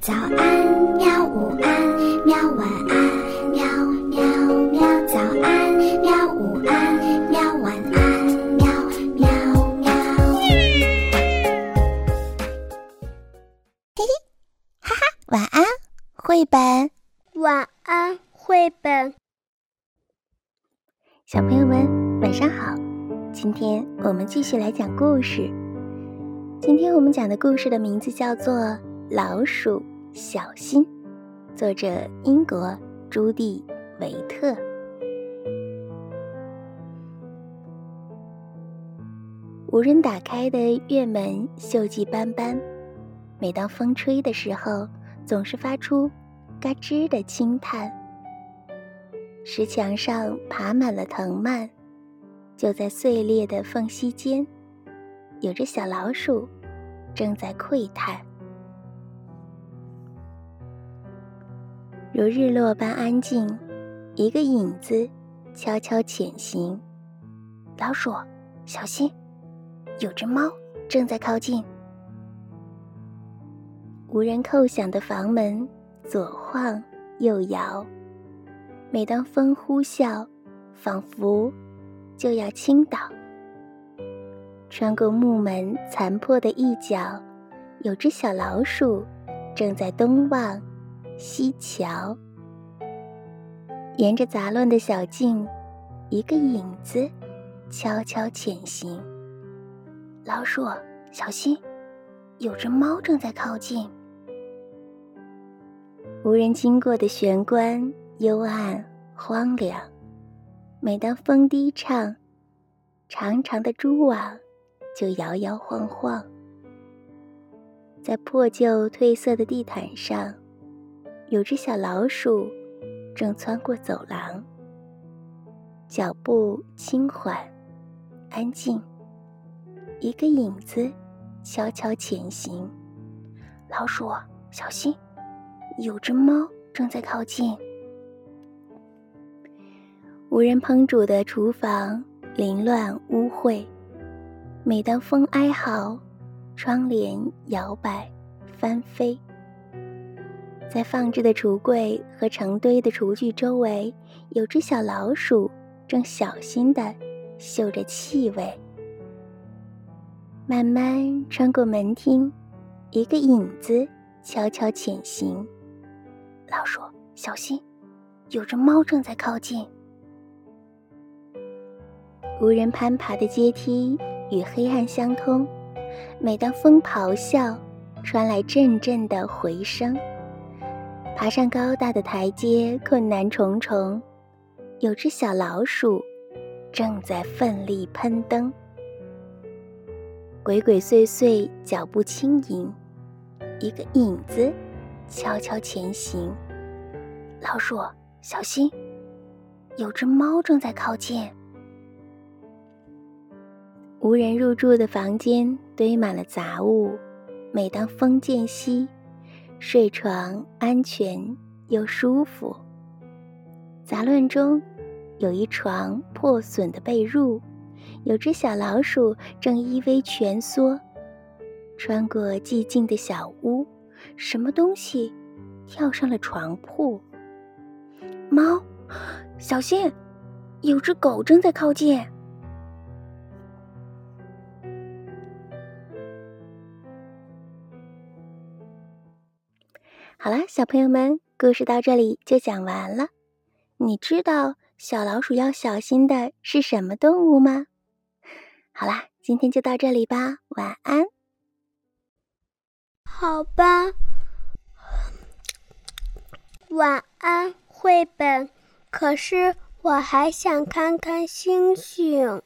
早安，喵！午安，喵！晚安，喵喵喵！早安，喵！午安，喵！晚安，喵喵喵！嘿嘿，哈哈，晚安，绘本。晚安，绘本。小朋友们，晚上好！今天我们继续来讲故事。今天我们讲的故事的名字叫做《老鼠》。小心，作者英国朱蒂维特。无人打开的院门锈迹斑斑，每当风吹的时候，总是发出“嘎吱”的轻叹。石墙上爬满了藤蔓，就在碎裂的缝隙间，有只小老鼠正在窥探。如日落般安静，一个影子悄悄潜行。老鼠，小心！有只猫正在靠近。无人叩响的房门左晃右摇，每当风呼啸，仿佛就要倾倒。穿过木门残破的一角，有只小老鼠正在东望。西桥，沿着杂乱的小径，一个影子悄悄潜行。老鼠，小心！有只猫正在靠近。无人经过的玄关幽暗荒凉，每当风低唱，长长的蛛网就摇摇晃晃。在破旧褪色的地毯上。有只小老鼠正穿过走廊，脚步轻缓、安静。一个影子悄悄前行。老鼠，小心！有只猫正在靠近。无人烹煮的厨房凌乱污秽，每当风哀嚎，窗帘摇摆翻飞。在放置的橱柜和成堆的厨具周围，有只小老鼠正小心地嗅着气味。慢慢穿过门厅，一个影子悄悄潜行。老鼠，小心！有只猫正在靠近。无人攀爬的阶梯与黑暗相通，每当风咆哮，传来阵阵的回声。爬上高大的台阶，困难重重。有只小老鼠正在奋力攀登，鬼鬼祟祟，脚步轻盈。一个影子悄悄前行。老鼠，小心！有只猫正在靠近。无人入住的房间堆满了杂物，每当风渐息。睡床安全又舒服。杂乱中，有一床破损的被褥，有只小老鼠正依偎蜷缩。穿过寂静的小屋，什么东西跳上了床铺？猫，小心！有只狗正在靠近。好了，小朋友们，故事到这里就讲完了。你知道小老鼠要小心的是什么动物吗？好啦，今天就到这里吧，晚安。好吧，晚安，绘本。可是我还想看看星星。